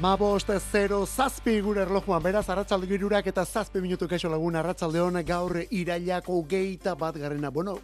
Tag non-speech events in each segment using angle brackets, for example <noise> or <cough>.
Amabost, zero, zazpi gure erlojuan, beraz, arratsalde girurak eta zazpi minutu kaixo lagun arratsalde hona gaur irailako geita bat garrena. Bueno,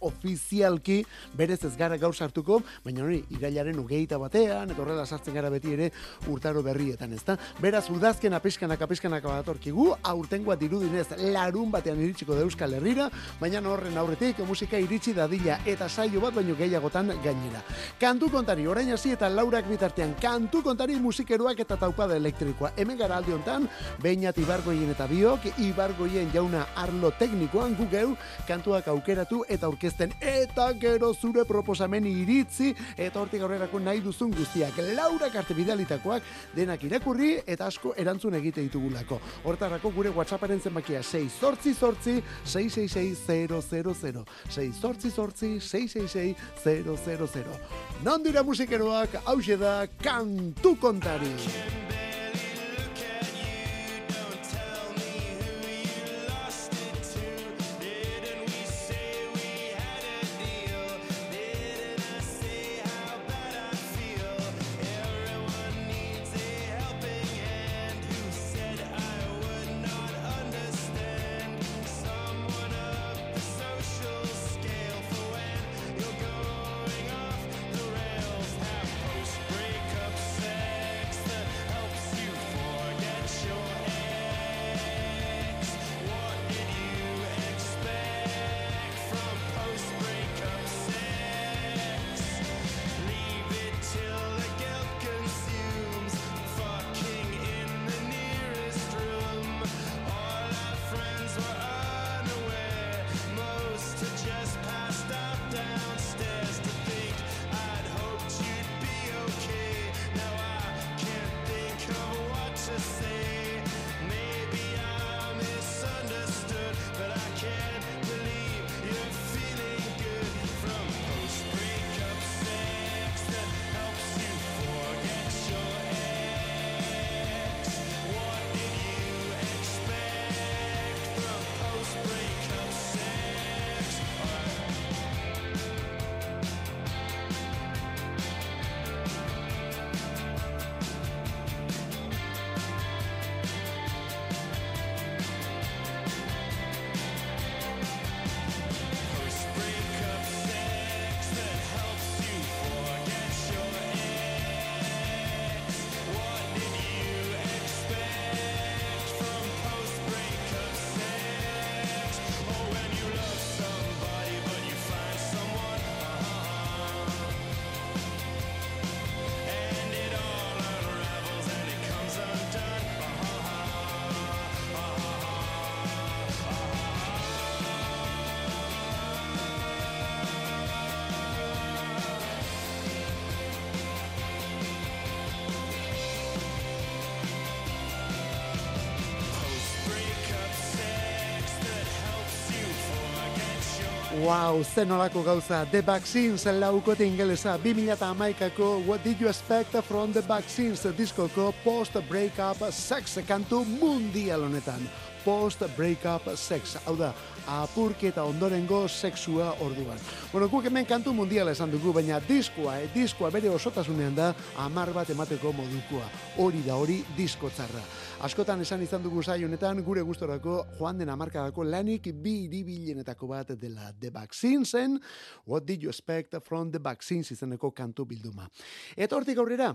ofizialki berez ez gara gaur sartuko, baina hori irailaren ugeita batean, eta horrela sartzen gara beti ere urtaro berrietan, ezta? Beraz, udazken apiskenak apiskenak abatorkigu, aurtengoa dirudinez larun batean iritsiko da Euskal Herrira, baina horren aurretik musika iritsi dadila eta saio bat baino gehiagotan gainera. Kantu kontari, orain hasi eta laurak bitartean, kantu kontari musikeroak eta taupada elektrikoa. Hemen gara aldi hontan, beinat ibargoien eta biok, ibargoien jauna arlo teknikoan gugeu, kantuak aukeratu eta aurkeztu aurkezten eta gero zure proposamen iritzi eta hortik aurrerako nahi duzun guztiak. Laura karte bidalitakoak denak irakurri eta asko erantzun egite ditugulako. Hortarako gure WhatsApparen zenbakia 6 sortzi sortzi 666 6 sortzi sortzi 666 Non dira musikeroak hau da kantu kontari. Wow, zen olako gauza, The Vaccines laukote ingelesa, 2008ako What Did You Expect From The Vaccines diskoko post-breakup sex kantu mundial honetan. Post-breakup sex, hau da, apurketa ondorengo sexua orduan. Bueno, guk hemen kantu mundiala esan dugu, baina diskoa, eh, diskoa bere osotasunean da amar bat emateko modukoa. Hori da hori disko txarra. Askotan esan izan dugu zai honetan, gure gustorako joan den amarkadako lanik bi iribilenetako bat dela The Vaccinesen, What Did You Expect From The Vaccines izeneko kantu bilduma. Eta hortik aurrera,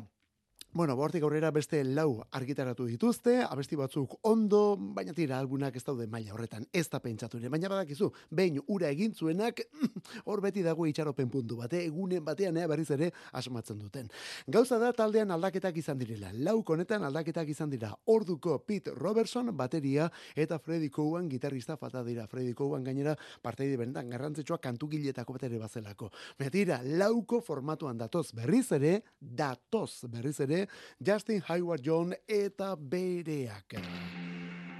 Bueno, bortik aurrera beste lau argitaratu dituzte, abesti batzuk ondo, baina tira algunak ez daude maila horretan, ez da pentsatu baina badakizu, behin ura egin zuenak, <clears throat> hor beti dago itxaropen puntu bate, egunen batean ea berriz ere asmatzen duten. Gauza da taldean aldaketak izan direla, lau konetan aldaketak izan dira, orduko Pete Robertson bateria eta Freddy Cowan gitarrista fata dira, Freddy Cowan gainera parteide berendan garrantzitsua kantu giletako bat ere bazelako. Betira, lauko formatuan datoz berriz ere, datoz berriz ere, Justin Hayward John eta bereak.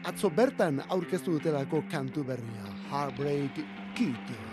Atzo bertan aurkeztu dutelako kantu berria, Heartbreak Kid.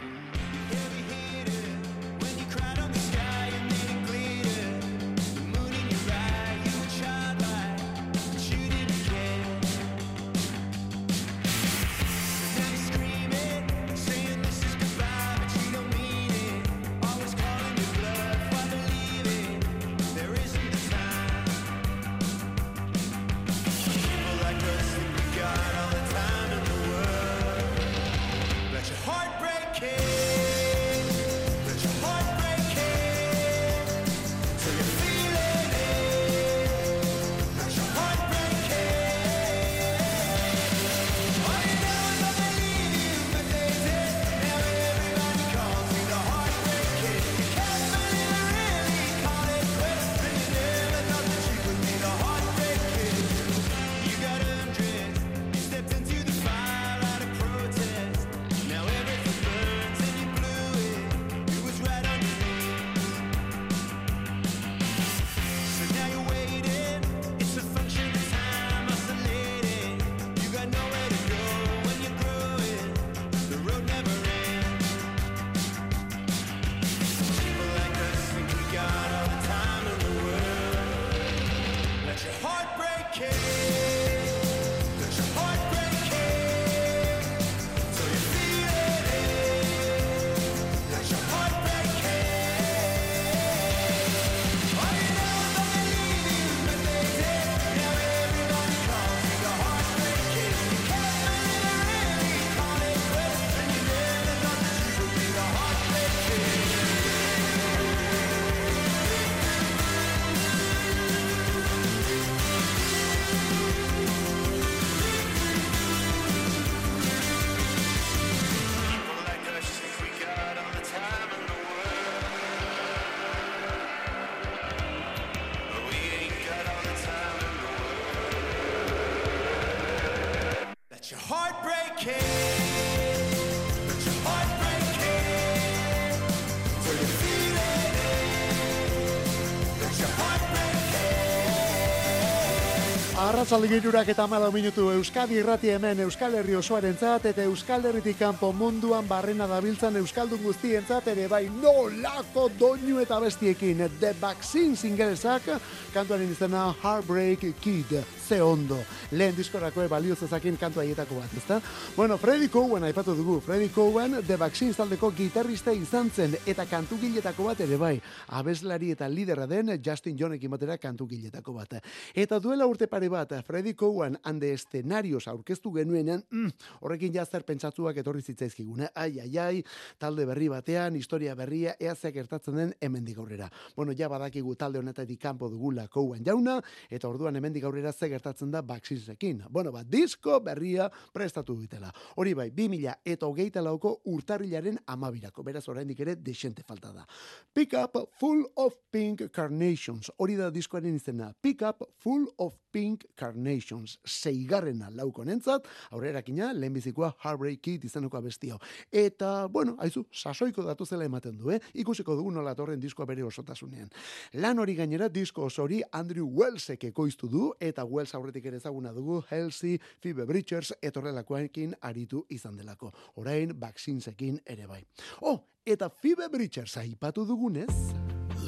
Arratzalde girurak eta malo minutu Euskadi irrati hemen Euskal Herri osoaren zat, eta Euskal Herritik kanpo munduan barrena dabiltzan Euskaldun guztien zat, ere bai nolako doinu eta bestiekin. The Vaccines ingelezak, kantuaren izena Heartbreak Kid, ze ondo. Lehen diskorako balio zezakin kantu aietako bat, ezta? Bueno, Freddy Cowen aipatu dugu, Freddy Cowen The Vaccines taldeko gitarrista izan zen, eta kantu giletako bat ere bai, abeslari eta lidera den Justin Jonekin batera kantu giletako bat. Eta duela urte pare bat, Freddy Cowan hande escenarios aurkeztu genuenean, mm, horrekin jazter pentsatuak etorri zitzaizkigune. Ai, ai, ai, talde berri batean, historia berria, eazeak gertatzen den hemendik aurrera. Bueno, ja badakigu talde honetatik kanpo dugula Cowan jauna, eta orduan hemendik aurrera ze gertatzen da Baxisekin. Bueno, ba, disko berria prestatu dutela. Hori bai, 2000 eta hogeita lauko urtarrilaren amabirako. Beraz, oraindik ere, desente falta da. Pick up full of pink carnations. Hori da diskoaren izena. Pick up full of pink Carnations, seigarrena lauko nentzat, aurrera kina, lehenbizikoa Heartbreak Kid izanuko bestio. Eta, bueno, haizu, sasoiko datu zela ematen du, eh? ikusiko dugu nola torren diskoa bere osotasunean. Lan hori gainera, disko osori Andrew Wellsek ekoiztu du, eta Wells aurretik ere ezaguna dugu, Halsey, Phoebe Bridgers, etorrelakoekin aritu izan delako. Orain, Vaccinesekin ere bai. Oh, eta Phoebe Bridgers aipatu dugunez...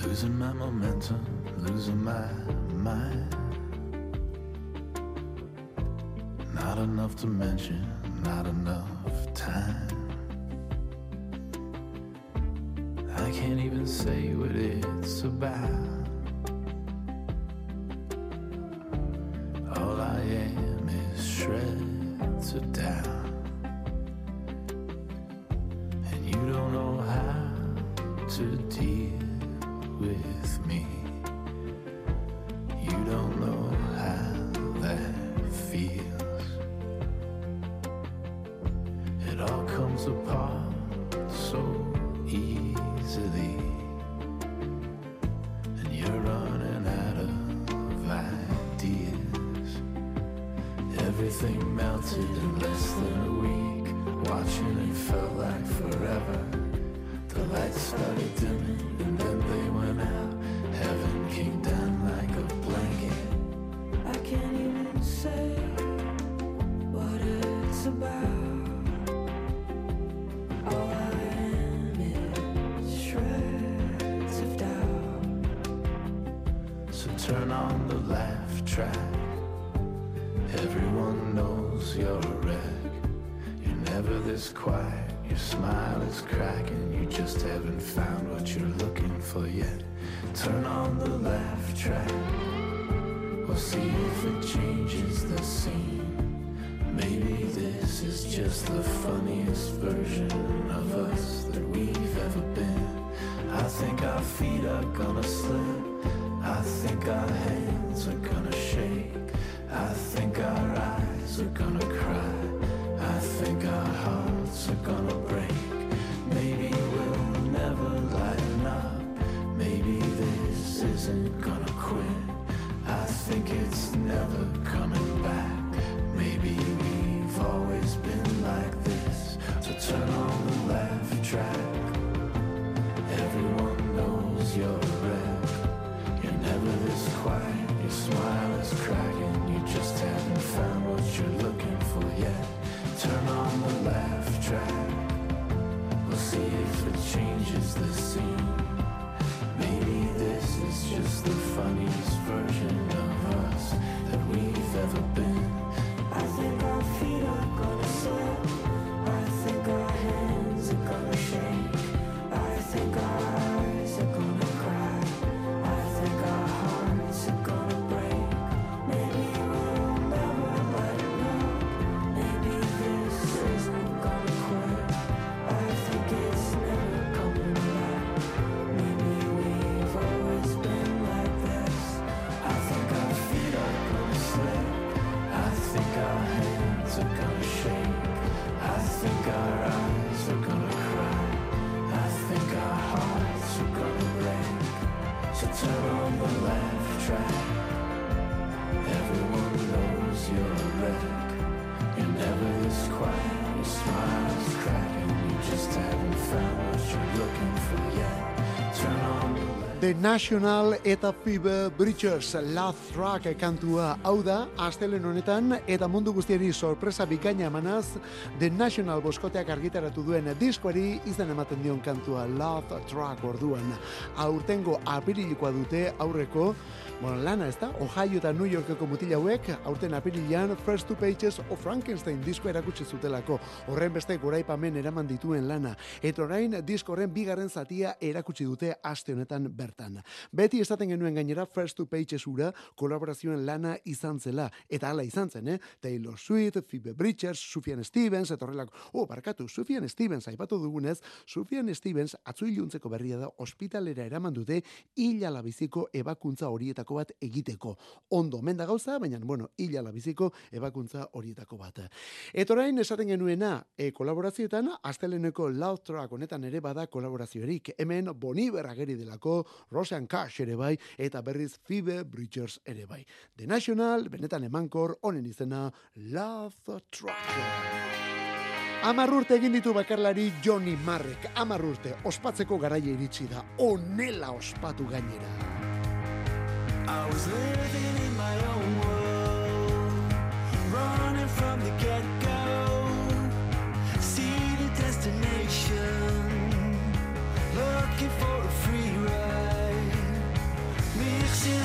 Losing my momentum, losing my mind Not enough to mention, not enough time. I can't even say what it's about. All I am is shreds of doubt. And you don't know how to deal with me. You don't Everything melted in less than a week. Watching it felt like forever. The lights started dimming and then they went out. Haven't found what you're looking for yet. Turn on the laugh track. We'll see if it changes the scene. Maybe this is just the funniest version of us that we've ever been. I think our feet are gonna slip. I think our hands are gonna shake. I think our eyes are gonna cry. I think our hearts are gonna break. National eta Phoebe Bridgers Love Track kantua hau da, astelen honetan eta mundu guztiari sorpresa bikaina emanaz The National boskoteak argitaratu duen diskoari izan ematen dion kantua Love Track orduan. Aurtengo apirilikoa dute aurreko Bueno, lana ez da, Ohio eta New Yorkeko mutila hauek, aurten apirilean First Two Pages of Frankenstein disko erakutsi zutelako, horren beste goraipamen eraman dituen lana, eta orain disko horren bigarren zatia erakutsi dute aste honetan bertan. Beti esaten genuen gainera First Two Pages ura kolaborazioen lana izan zela, eta hala izan zen, eh? Taylor Swift, Phoebe Bridgers, Sufjan Stevens, eta horrelako, oh, barkatu, Sufjan Stevens, aipatu dugunez, Sufjan Stevens, atzu iluntzeko berria da, ospitalera eraman dute, hila labiziko ebakuntza horietako bat egiteko. Ondo, menda gauza, baina, bueno, hila labiziko ebakuntza horietako bat. Eta orain esaten genuena, e, kolaborazioetan, asteleneko Loud Track honetan ere bada kolaborazioerik. Hemen Boni Berrageri delako, Rosean Cash ere bai, eta berriz Phoebe Bridgers ere bai. The National, benetan emankor, honen izena, Love Track. Amarrurte egin ditu bakarlari Johnny Marrek. Amarrurte, ospatzeko garaia iritsi da. Onela ospatu gainera. I was living in my own world, running from the get-go. See the destination, looking for a free ride, mixing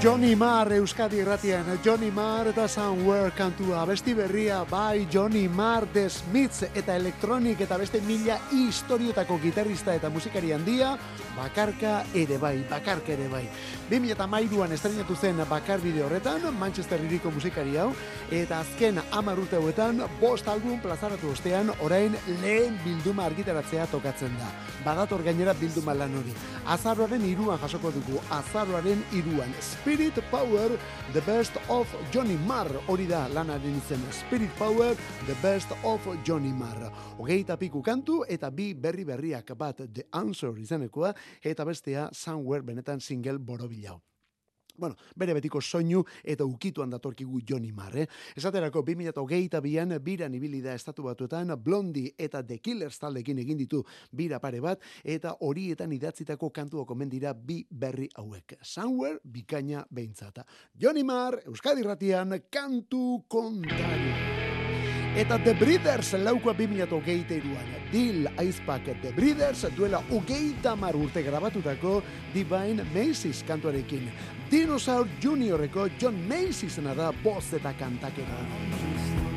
Johnny Marr Euskadi Irratian, Johnny Marr eta Somewhere kantua, besti berria, bai Johnny Marr The Smiths eta Electronic eta beste mila historiotako gitarrista eta musikari handia, bakarka ere bai, bakarka ere bai. 2008an estrenatu zen bakar bideo horretan, Manchester iriko musikari hau, eta azken amarrute hauetan, bost album plazaratu ostean, orain lehen bilduma argitaratzea tokatzen da. Badator gainera bilduma lan hori. Azarroaren iruan jasoko dugu, azarroaren iruan. Spirit Power, The Best of Johnny Marr, hori da lanaren izen Spirit Power, The Best of Johnny Marr. Hogeita piku kantu eta bi berri berriak bat The Answer izanekoa eta bestea Somewhere benetan single borobilau. Bueno, bere betiko soinu eta ukituan datorkigu Johnny Marr, eh? Esaterako 2008an biran ibili da estatu batuetan Blondie eta The Killers taldekin egin ditu bira pare bat eta horietan idatzitako kantu okomen dira bi berri hauek. Somewhere bikaina behintzata. Johnny Marr, Euskadi Ratian, kantu kontari. Eta The Breeders laukoa 2008 iruan. Dil aizpak The Breeders duela ugeita mar urte grabatutako Divine Macy's kantuarekin. Dinosaur Juniorreko John Macy'sena da boz eta kantakera.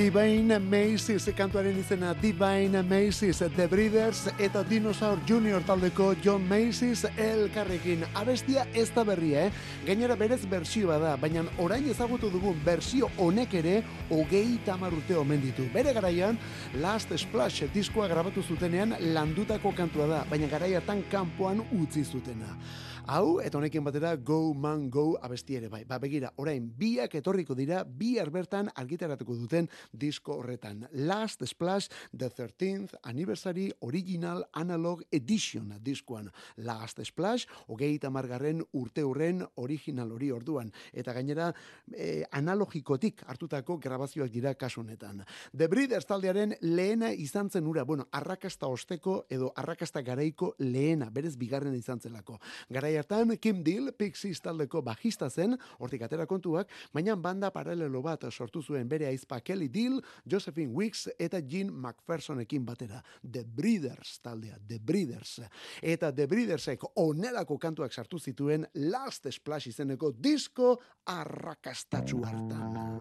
Divine Macy's kantuaren izena Divine Macy's The Breeders eta Dinosaur Junior taldeko John Macy's elkarrekin abestia ez da berria, eh? Gainera berez bersioa da, baina orain ezagutu dugun bersio honek ere hogei urte omen ditu. Bere garaian, Last Splash diskoa grabatu zutenean landutako kantua da, baina garaiatan kanpoan utzi zutena. Hau, eta honekin batera, Go Man Go abesti ere bai. Ba, begira, orain, biak etorriko dira, bi bertan argitaratuko duten disko horretan. Last Splash, The 13th Anniversary Original Analog Edition diskoan. Last Splash, hogeita margarren urte hurren original hori orduan. Eta gainera, eh, analogikotik hartutako grabazioak dira kasunetan. The Breeders taldearen lehena izan zen ura, bueno, arrakasta osteko edo arrakasta garaiko lehena, berez bigarren izan zelako. Garai hartan Kim Deal Pixies taldeko bajista zen, hortik atera kontuak, baina banda paralelo bat sortu zuen bere aizpa Kelly Deal, Josephine Wicks eta Jean McPhersonekin batera. The Breeders taldea, The Breeders. Eta The Breedersek onelako kantuak sartu zituen Last Splash izeneko disco arrakastatxu hartan.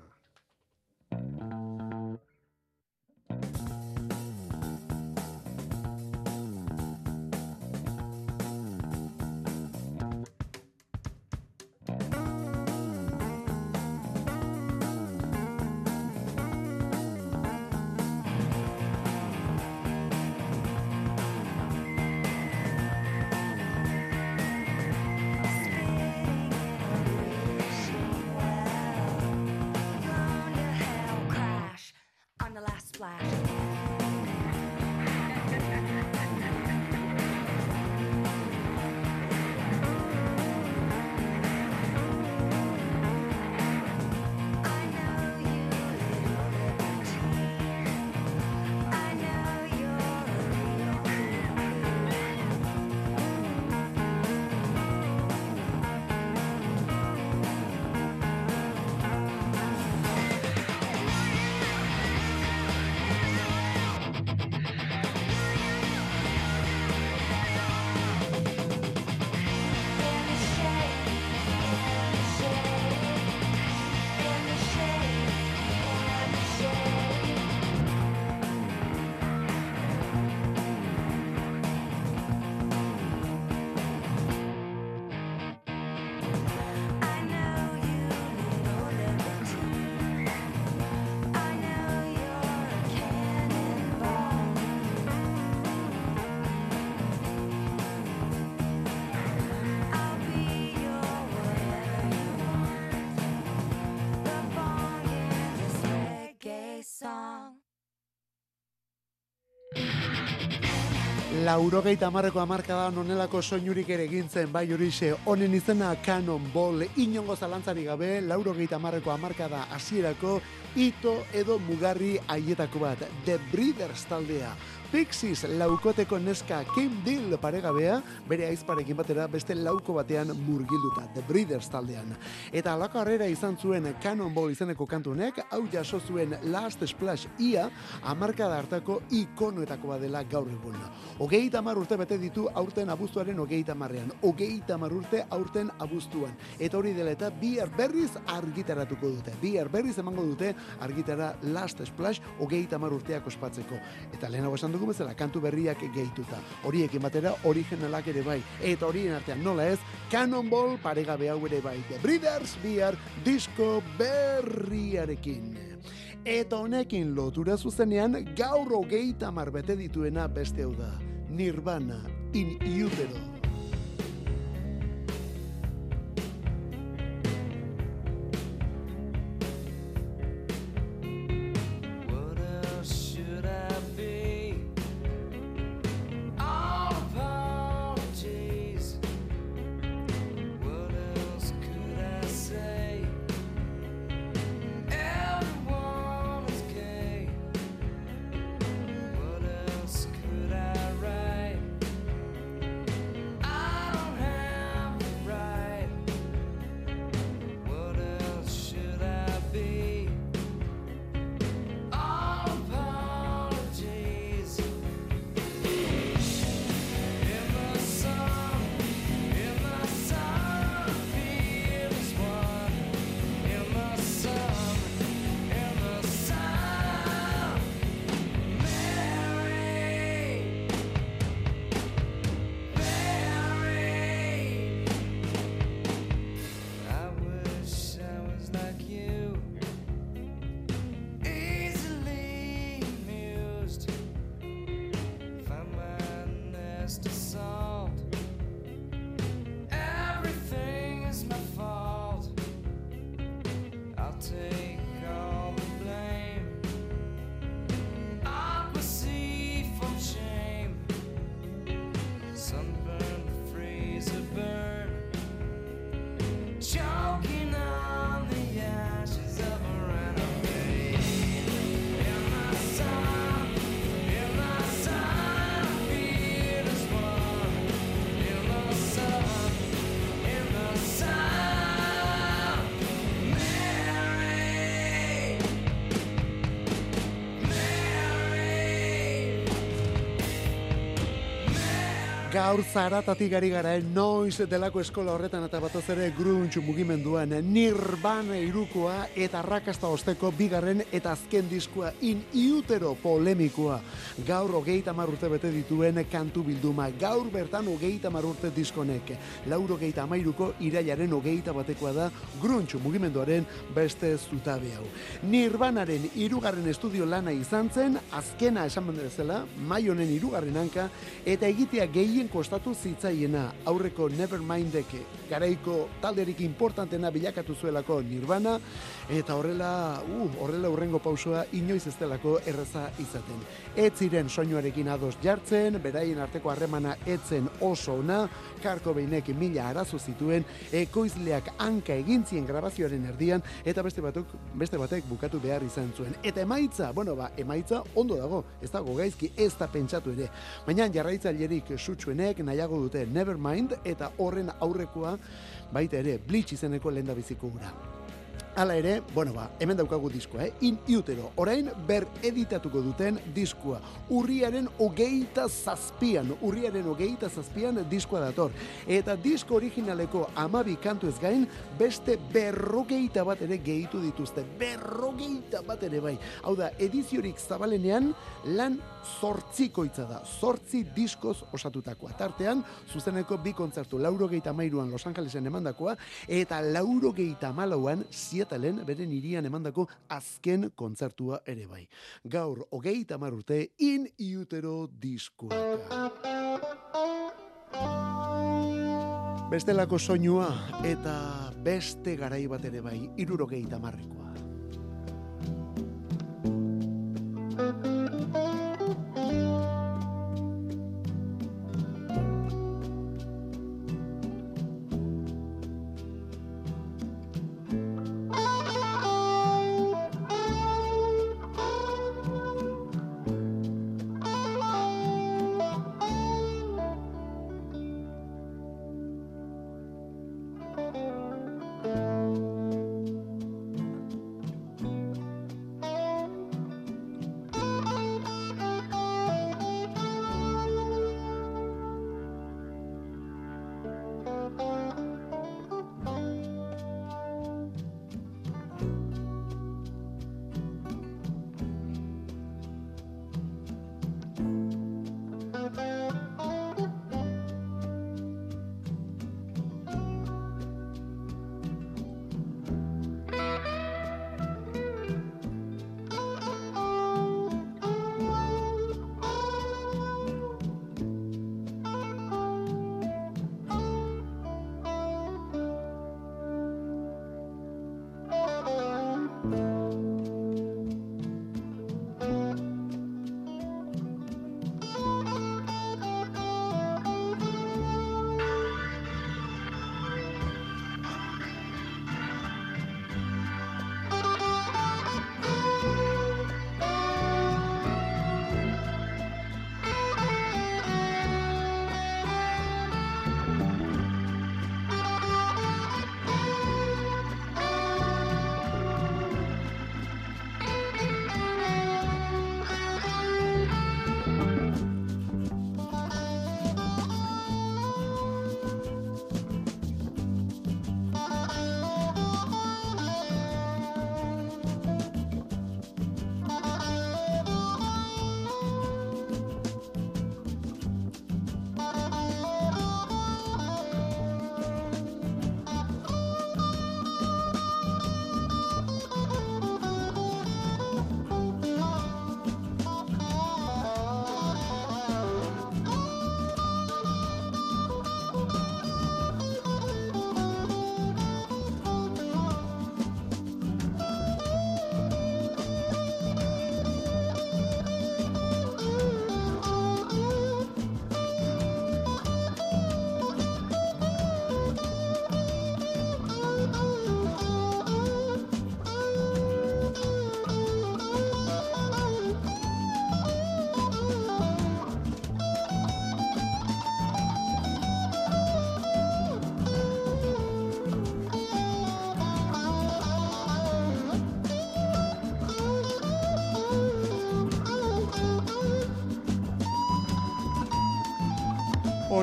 Laurogeita amarreko amarkada nonelako soinurik ere gintzen bai horixe honen izena Cannonball inongo zalantzari gabe laurogeita amarreko amarkada hasierako ito edo mugarri haietako bat The Breeders taldea Pixies laukoteko neska Kim Deal paregabea, bere aizparekin batera beste lauko batean murgilduta, The Breeders taldean. Eta alako harrera izan zuen Cannonball izeneko kantunek, hau jaso zuen Last Splash ia, amarka da hartako ikonoetako badela gaur egun. Ogei tamar urte bete ditu aurten abuztuaren ogei tamarrean. Ogei tamar urte aurten abuztuan. Eta hori dela eta bi berriz argitaratuko dute. Bi berriz emango dute argitara Last Splash ogei tamar urteak ospatzeko. Eta lehenago esan dugu bezala kantu berriak gehituta. Horiekin batera originalak ere bai. Eta horien artean nola ez, Cannonball paregabe hau ere bai. The Breeders Beer disco berriarekin. Eta honekin lotura zuzenean gaur hogeita marbete dituena beste hau da. Nirvana in utero. Gaur zaratatik gari gara, eh? noiz delako eskola horretan eta batez ere gruntxu mugimenduan nirban irukoa eta rakasta osteko bigarren eta azken diskua in iutero polemikoa. Gaur hogeita marrute bete dituen kantu bilduma, gaur bertan hogeita marrute diskonek. Lauro hogeita amairuko irailaren hogeita batekoa da gruntxu mugimenduaren beste zutabe hau. Nirbanaren irugarren estudio lana izan zen, azkena esan bezala, mai honen irugarren hanka, eta egitea gehien kostatu zitzaiena aurreko Nevermindek garaiko talderik importantena bilakatu zuelako Nirvana eta horrela, uh, horrela urrengo pausoa inoiz ez delako erreza izaten. Ez ziren soinuarekin ados jartzen, beraien arteko harremana etzen oso ona, karko behinek mila arazo zituen, ekoizleak hanka egintzien grabazioaren erdian, eta beste batuk, beste batek bukatu behar izan zuen. Eta emaitza, bueno ba, emaitza ondo dago, ez dago gaizki, ez da pentsatu ere. Baina jarraitzailerik sutsuenek nahiago dute Nevermind eta horren aurrekoa baita ere Bleach izeneko lenda biziko gura. Hala ere, bueno ba, hemen daukagu diskoa, eh? In Utero, orain ber editatuko duten diskua. Urriaren hogeita zazpian, urriaren hogeita zazpian diskoa dator. Eta disko originaleko amabi kantu ez gain, beste berrogeita bat ere gehitu dituzte. Berrogeita bat ere bai. Hau da, ediziorik zabalenean, lan zortzikoitza da. Zortzi diskoz osatutakoa. Tartean, zuzeneko bi kontzertu, lauro geita mairuan Los Angelesen emandakoa, eta lauro geita malauan, Seattleen beren irian emandako azken kontzertua ere bai. Gaur, hogeita marrute, in iutero diskoa. Bestelako soinua eta beste garai bat ere bai, irurogeita marrekoa.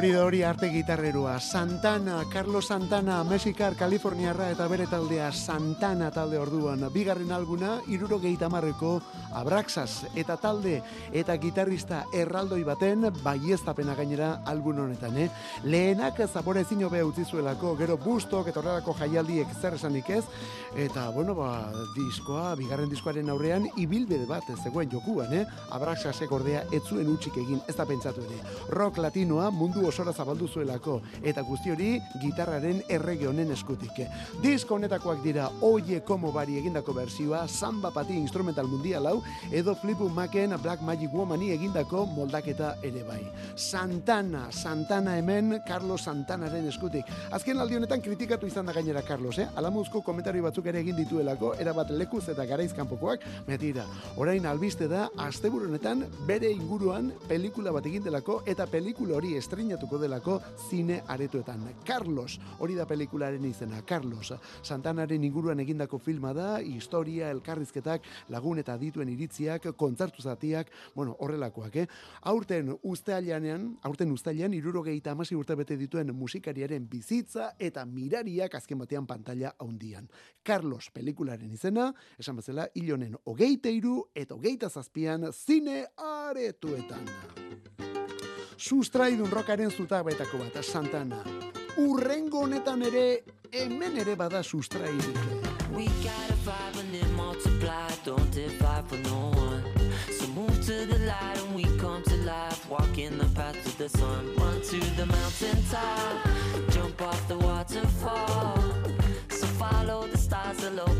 Bide hori arte gitarrerua. Santana, Carlos Santana, Mexikar, Kaliforniarra eta bere taldea Santana talde orduan. Bigarren alguna, iruro marreko Abraxas eta talde eta gitarrista erraldoi baten baiestapena gainera albun honetan, eh? Lehenak zapore ezin hobe utzi zuelako, gero bustok eta horrelako jaialdiek zer esanik ez, eta, bueno, ba, diskoa, bigarren diskoaren aurrean, ibilbide bat zegoen jokuan, eh? Abraxasek ordea ez zuen utxik egin, ez da pentsatu ere. Rock latinoa mundu osora zabaldu zuelako, eta guzti hori gitarraren errege honen eskutik. Disko honetakoak dira Oye Como Bari egindako berzioa, Samba Pati instrumental mundial hau, edo Flipu Maken Black Magic Womani egindako moldaketa ere bai. Santana, Santana hemen, Carlos Santanaren eskutik. Azken aldi honetan kritikatu izan da gainera Carlos, eh? Alamuzko komentario batzuk ere egin dituelako, erabat lekuz eta garaizkanpokoak, metira. Orain albiste da, asteburu honetan bere inguruan pelikula bat egin delako eta pelikula hori estrenatuko delako zine aretuetan. Carlos, hori da pelikularen izena, Carlos. Santanaren inguruan egindako filma da, historia, elkarrizketak, lagun eta dituen iritziak, kontzertu zatiak, bueno, horrelakoak, eh? Aurten ustealianean, aurten irurogeita amasi urte bete dituen musikariaren bizitza eta mirariak azken batean pantalla haundian. Carlos pelikularen izena, esan bezala, ilonen hogeite iru eta hogeita zazpian zine aretuetan sustraidun rokaren zutabetako bat, Santana. Urrengo honetan ere, hemen ere bada sustraidik. We got a five and then multiply, don't divide in the path to the sun. Run to the mountain top, jump off the waterfall. So follow the stars, they'll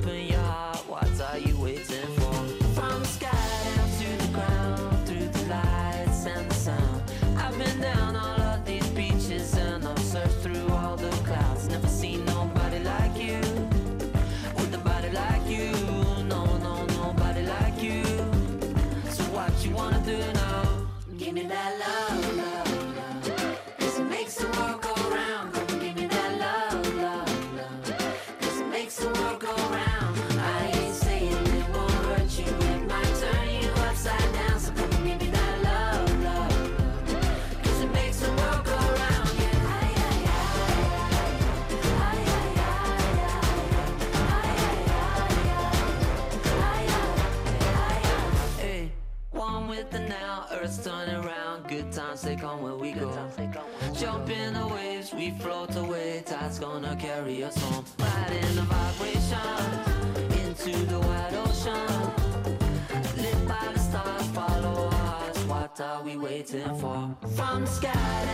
Tide's gonna carry us home. Riding the vibration into the wide ocean. Lit by the stars, follow hearts. What are we waiting for? From the sky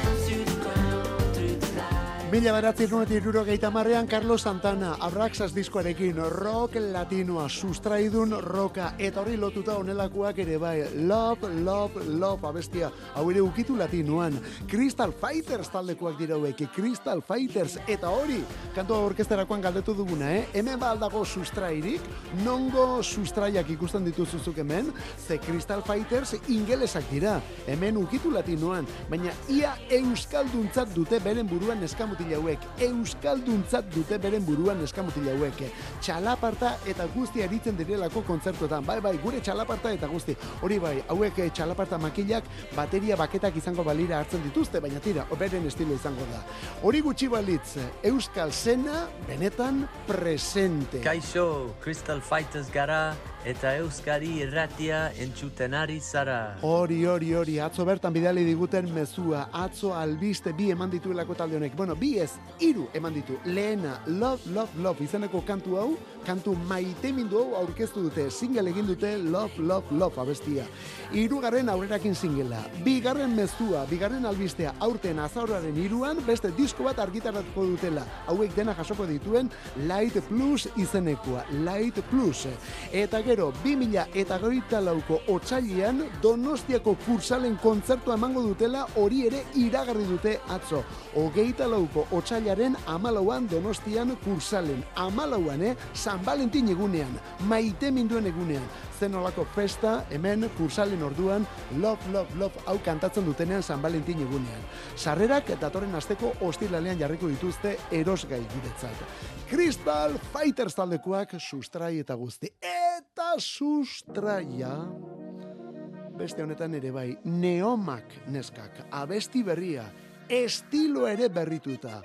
Mila beratzi nuetik irurogeita marrean Carlos Santana, Abraxas diskoarekin, rock latinoa, sustraidun roka, eta hori lotuta onelakoak ere bai, love, love, love, abestia, hau ere ukitu latinoan, Crystal Fighters taldekoak dira hauek, Crystal Fighters, eta hori, kantua orkesterakoan galdetu duguna, eh? Hemen ba aldago sustrairik, nongo sustraiak ikusten dituzuzuk hemen, ze Crystal Fighters ingelesak dira, hemen ukitu latinoan, baina ia euskalduntzat dute beren buruan eskamutil hauek, euskalduntzat dute beren buruan eskamutil hauek, txalaparta eta guzti aritzen direlako kontzertuetan, bai bai, gure txalaparta eta guzti, hori bai, hauek eh, txalaparta makilak bateria baketak izango balira hartzen dituzte, baina tira, beren estilo izango da. Hori gutxi balitz, euskal zena benetan presente. Kaixo, Crystal Fighters gara eta Euskari irratia entzuten ari zara. Hori, hori, hori, atzo bertan bidali diguten mezua, atzo albiste bi eman dituelako talde honek. Bueno, bi ez, hiru eman ditu. Lehena, Love, Love, Love, izeneko kantu hau, kantu maite mindu hau aurkeztu dute, single egin dute Love, Love, Love abestia. Hirugarren aurrerakin singela, bigarren mezua, bigarren albistea, aurten azauraren hiruan beste disko bat argitaratuko dutela. Hauek dena jasoko dituen Light Plus izenekoa, Light Plus. Eta gero, 2000 eta goita lauko otxailian Donostiako kursalen kontzertu emango dutela hori ere iragarri dute atzo. Hogeita lauko otxailaren amalauan Donostian kursalen. Amalauan, eh? San Valentin egunean, maite minduen egunean. Zen olako festa, hemen kursalen orduan, love, love, love, hau kantatzen dutenean San Valentin egunean. Sarrerak datorren asteko ostiralean jarriko dituzte erosgai guretzat. Crystal Fighters taldekoak sustrai eta guzti. Eta sustraia beste honetan ere bai, neomak neskak, abesti berria, estilo ere berrituta.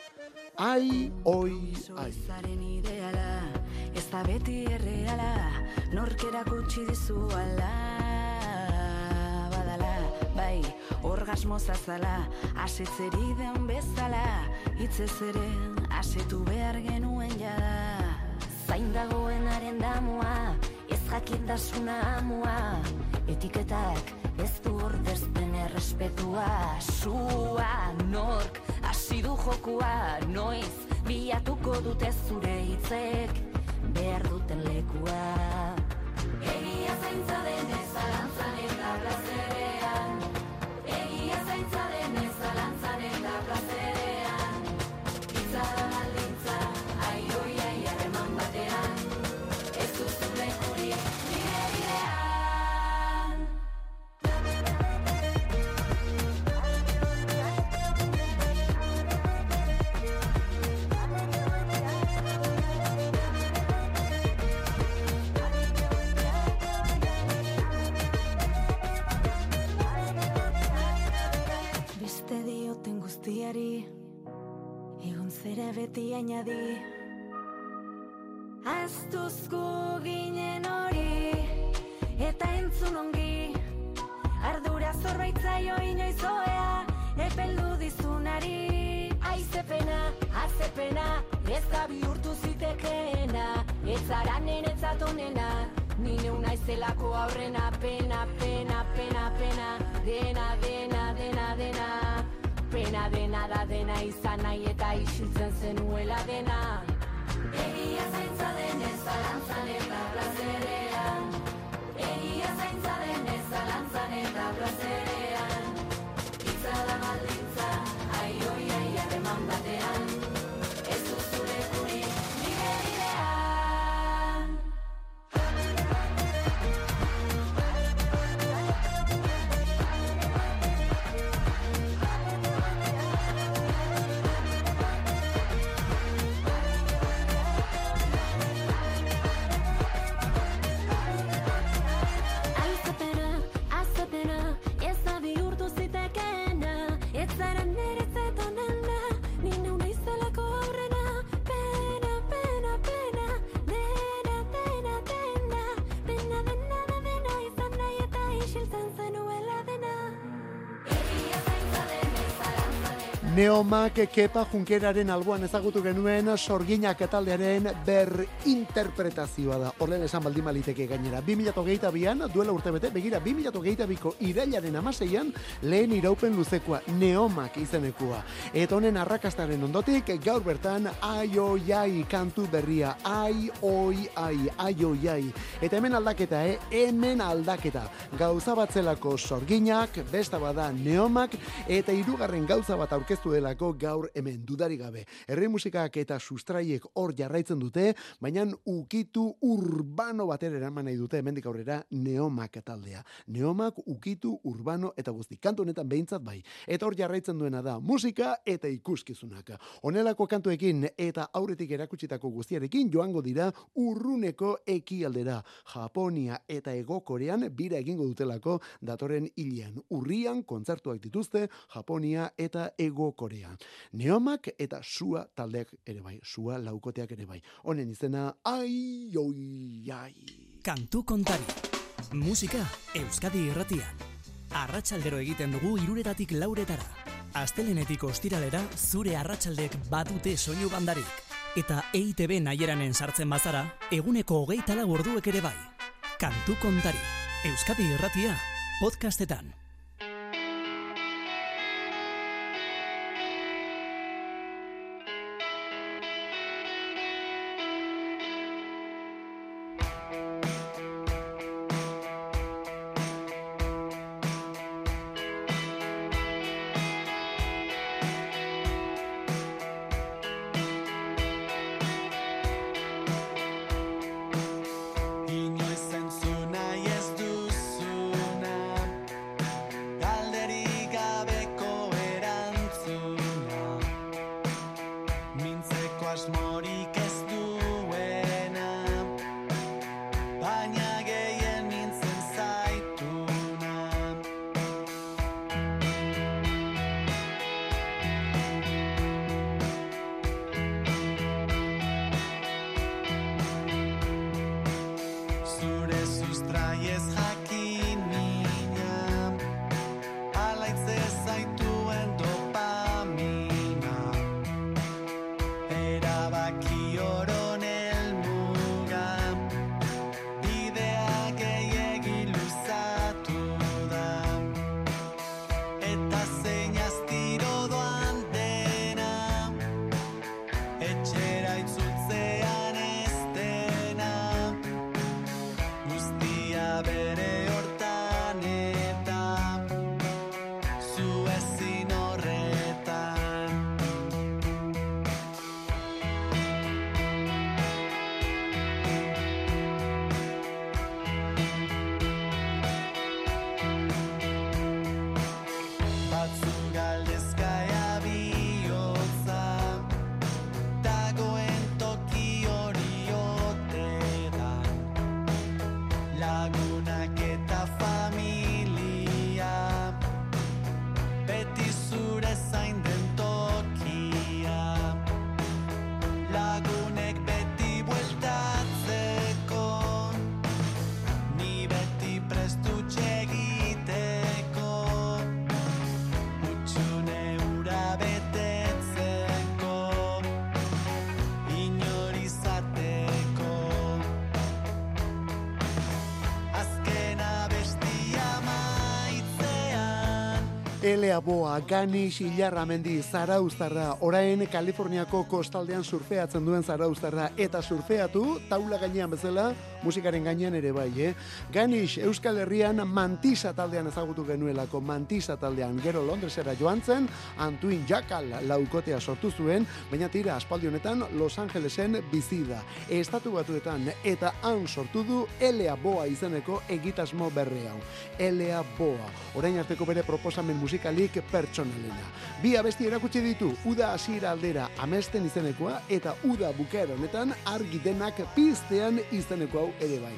Ai, oi, ai. Ez da beti erreala, norkera kutsi dizu ala. Badala, bai, orgasmo zazala, asetzeri den bezala, hitzez ere, asetu behar genuen jada. Zain dagoenaren damua, ez jakintasuna amua, etiketak ez du ordezpen errespetua, sua, nork, asidu jokua, noiz, bilatuko dute zure hitzek, behar duten lekua. Egia zaintza denez, beti ainadi Aztuzko ginen hori Eta entzun ongi. Ardura zorbaitzaio inoiz oea Epeldu dizunari. Aizepena, azepena Ez da bihurtu zitekeena. Ez zara nenetzat onena Ni neu naizelako aurrena. Pena, pena, pena, pena Dena, dena, dena, dena Pena dena da dena izan nahi eta isiltzen zenuela dena. Egia zaintza denez zalantzan eta plazerean. Egia zaintza denez zalantzan eta plazerean Neomak kepa junkeraren alboan ezagutu genuen sorginak taldearen berinterpretazioa da. Horren esan baldin maliteke gainera. 2008an, duela urtebete, begira 2008ko irailaren amaseian, lehen iraupen luzekoa Neomak izenekua. Eta honen arrakastaren ondotik, gaur bertan, ai kantu berria, ai oi ai, ai oi. Eta hemen aldaketa, eh? hemen aldaketa. Gauza batzelako sorginak, besta bada neomak, eta hirugarren gauza bat aurkeztu delako gaur hemen dudari gabe. Herri musikak eta sustraiek hor jarraitzen dute, baina ukitu urbano batera eraman nahi dute hemendik aurrera neomak taldea. Neomak ukitu urbano eta guzti. Kantu honetan behintzat bai. Eta hor jarraitzen duena da musika eta ikuskizunak. Honelako kantuekin eta aurretik erakutsitako guztiarekin joango dira urruneko ekialdera. Japonia eta Ego Korean bira egingo dutelako datorren hilean. Urrian kontzertuak dituzte Japonia eta Ego Korea. Neomak eta sua taldeak ere bai, sua laukoteak ere bai. Honen izena, ai, oi, ai. Kantu kontari. Musika Euskadi irratian. Arratsaldero egiten dugu iruretatik lauretara. Astelenetik ostiralera zure arratsaldek badute soinu bandarik. Eta EITB naieranen sartzen bazara, eguneko hogeita lau orduek ere bai. Kantu kontari. Euskadi irratia. Podcastetan. Elea Boa, Ganis Ilarramendi, Zarauztarra, orain Kaliforniako kostaldean surfeatzen duen Zarauztarra, eta surfeatu, taula gainean bezala, musikaren gainean ere bai, eh? Ganis, Euskal Herrian Mantisa taldean ezagutu genuelako, Mantisa taldean, gero Londresera joan zen, Antuin Jakal laukotea sortu zuen, baina tira aspaldi honetan Los Angelesen bizi da. Estatu batuetan, eta han sortu du Elea Boa izeneko egitasmo berri hau. Elea Boa, orain arteko bere proposamen musikalik pertsonalena. Bi abesti erakutsi ditu, Uda hasiera aldera amesten izenekoa eta Uda bukaera honetan argi denak piztean izeneko hau ere bai.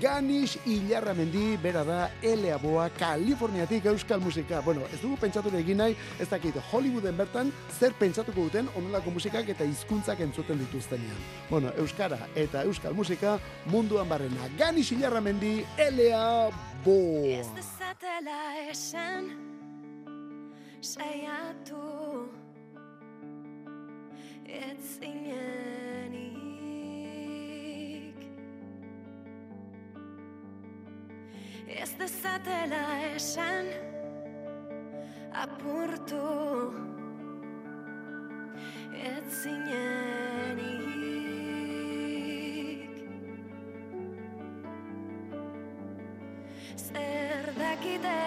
Ganis Ilarramendi bera da Elea Boa Kaliforniatik euskal musika. Bueno, ez dugu pentsatu egin nahi, ez dakit Hollywooden bertan zer pentsatuko duten onelako musikak eta hizkuntzak entzuten dituztenean. Bueno, euskara eta euskal musika munduan barrena. Ganis Ilarramendi Elea Boa. Ez dezatela esan Saiatu Ez zinenik Ez dezatela esan Apurtu. Ez zinenik Zer dakite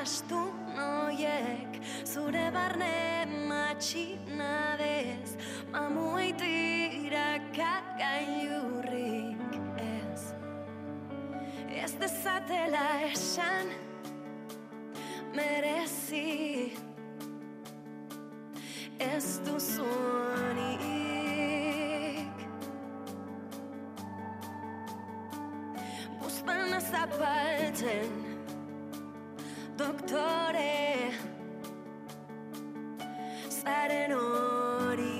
astu noiek Zure barne matxinadez Mamuei tiraka gailurrik Ez dezatela esan Merezi. Ez duzunik Buztana zapaltzen Doktore Zaren hori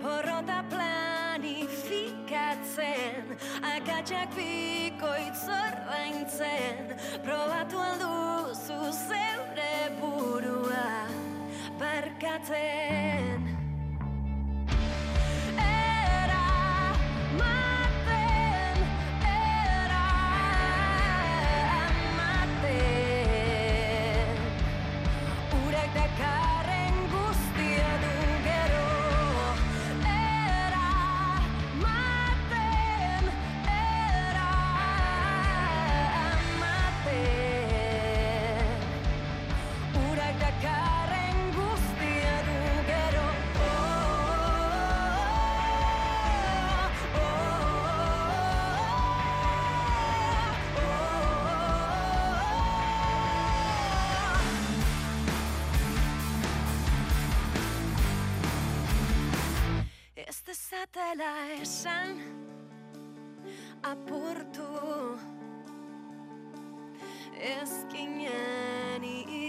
Porrota planifikatzen Akatsak bikoitz ordaintzen Probatu alduzu zeure burua Barkatzen dezatela esan apurtu ezkinenik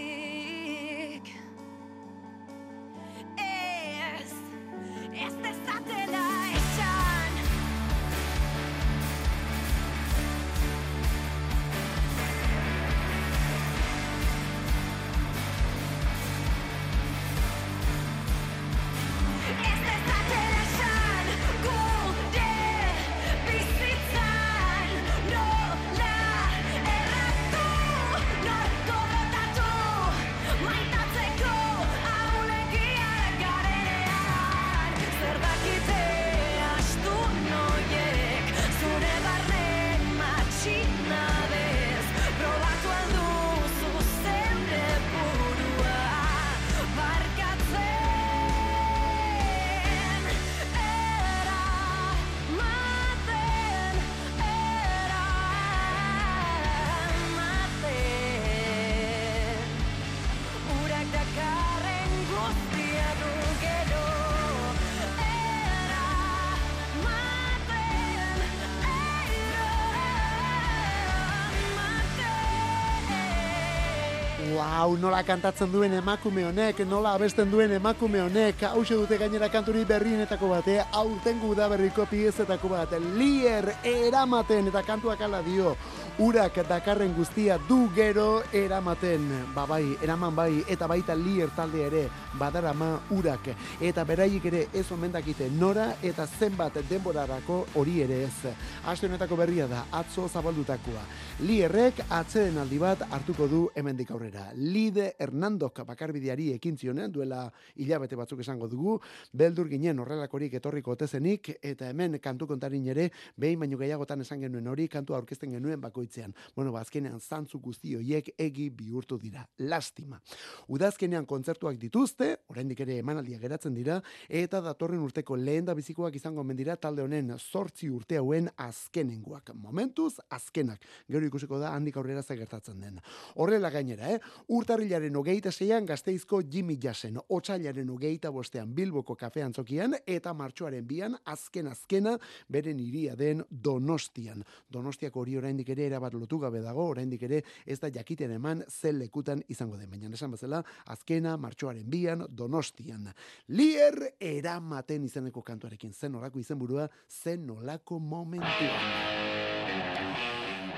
Wow, nola kantatzen duen emakume honek, nola abesten duen emakume honek, hause dute gainera kanturi berrienetako bate, aurten guda berriko piezetako bat, lier eramaten eta kantuak ala dio, urak dakarren guztia du gero eramaten, ba bai, eraman bai, eta baita lier talde ere, badarama urak, eta beraiek ere ez omen dakite nora eta zenbat denborarako hori ere ez. Aste honetako berria da, atzo zabaldutakoa. Lierrek atzeden aldi bat hartuko du hemendik aurrera. Lide Hernandok bakarbideari ekin zionen, duela hilabete batzuk esango dugu, beldur ginen horrelakorik etorriko otezenik, eta hemen kantu kontarin ere, behin baino gehiagotan esan genuen hori, kantu aurkezten genuen bakoitzean. Bueno, ba, azkenean zantzu guzti hoiek egi bihurtu dira. Lastima. Udazkenean kontzertuak dituzte, oraindik ere emanaldia geratzen dira, eta datorren urteko lehen da bizikoak izango omen dira talde honen zortzi urte hauen azkenengoak. Momentuz, azkenak. Gero ikusiko da handik aurrera ze gertatzen den. Horrela gainera, eh? Urtarrilaren hogeita zeian gazteizko Jimmy Jassen, otxailaren hogeita bostean Bilboko kafean zokian, eta martxoaren bian azken azkena beren iria den Donostian. Donostiako hori oraindik ere erabat lotu gabe dago, oraindik ere ez da jakiten eman zen lekutan izango den. Baina esan bezala, azkena martxoaren bian Donostian. Lier eramaten izeneko kantuarekin zen olako izenburua, zen olako momentuan.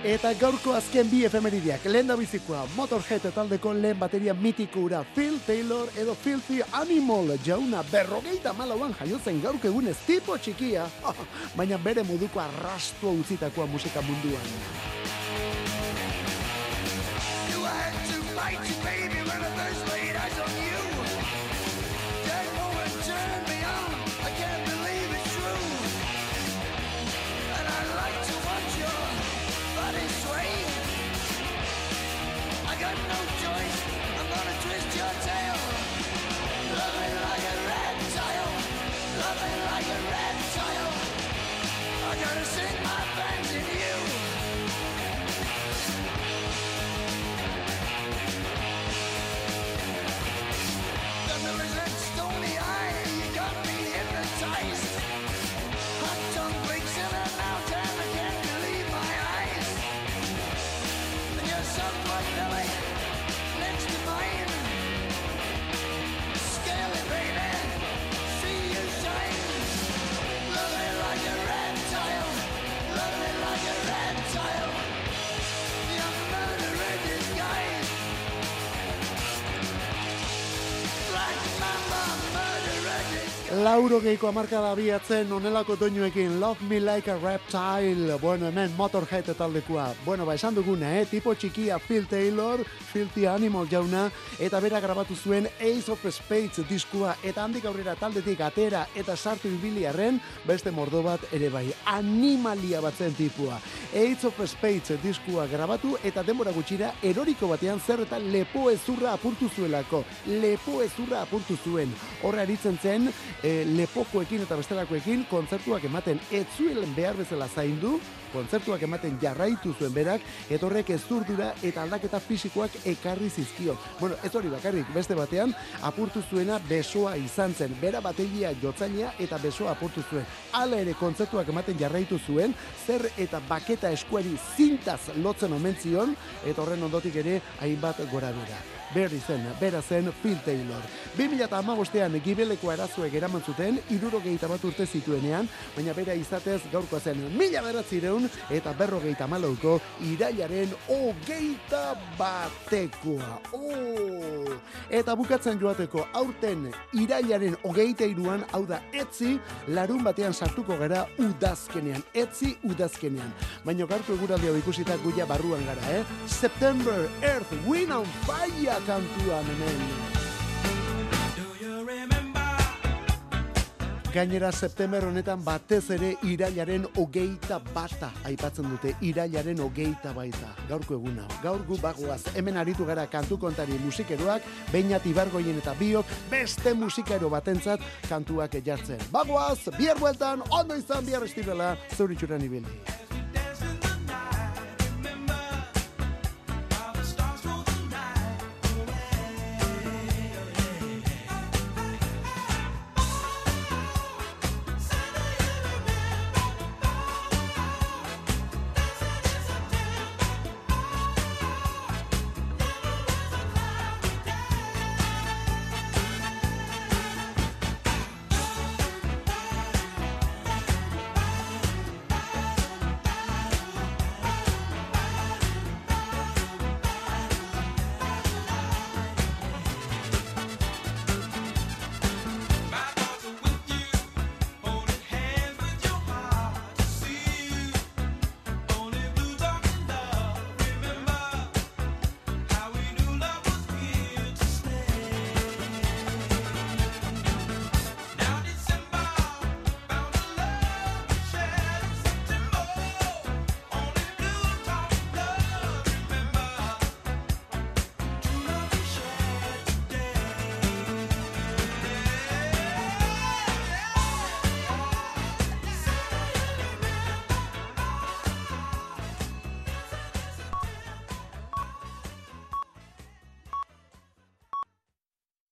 Eta gaurko azken bi efemeridiak, lehen da bizikoa, Motorhead taldeko lehen bateria mitiko ura, Phil Taylor edo Filthy Animal, jauna berrogeita malauan jaiotzen gaurko egunez tipo txikia, <laughs> baina bere moduko arrastua utzitakoa musika munduan. Lauro geiko amarkada abiatzen onelako doinuekin Love Me Like a Reptile. Bueno, hemen Motorhead taldekua. Bueno, ba, esan duguna, eh? Tipo txikia Phil Taylor, Filthy Animal jauna, eta bera grabatu zuen Ace of Spades diskua, eta handik aurrera taldetik atera eta sartu ibiliarren, beste mordo bat ere bai, animalia batzen tipua. Ace of Spades diskua grabatu eta denbora gutxira eroriko batean zer eta lepo ezurra apurtu zuelako. Lepo ezurra apurtu zuen. Horra aritzen zen, e, lepokoekin eta bestelakoekin kontzertuak ematen ez zuen behar bezala zaindu, kontzertuak ematen jarraitu zuen berak, eta horrek ezurdura eta aldaketa fisikoak ekarri zizkio. Bueno, ez hori bakarrik, beste batean, apurtu zuena besoa izan zen, bera bategia jotzailea eta besoa apurtu zuen. Hala ere kontzertuak ematen jarraitu zuen, zer eta baketa eskuari zintaz lotzen omen zion, eta horren ondotik ere hainbat gora bera. Berri zen, bera zen Phil Taylor. 2008an gibeleko arazuek eraman zuten, irurogeita bat urte zituenean, baina bera izatez gaurkoa zen mila beratzireun eta berrogeita malauko irailaren hogeita batekoa. Oh! Eta bukatzen joateko aurten irailaren hogeita iruan, hau da etzi, larun batean sartuko gara udazkenean. Etzi udazkenean. Baina gaurko eguraldi hau ikusita guia barruan gara, eh? September, Earth, Wind on Fire kantuan hemen. Gainera September honetan batez ere irailaren hogeita bata aipatzen dute irailaren hogeita baita. Gaurko eguna. Gaur gu bagoaz hemen aritu gara kantu kontari musikeroak, beinat ibargoien eta biok beste musikero batentzat kantuak jartzen. Bagoaz, bihar bueltan, ondo izan bihar estirela, zeuritxuran ibili.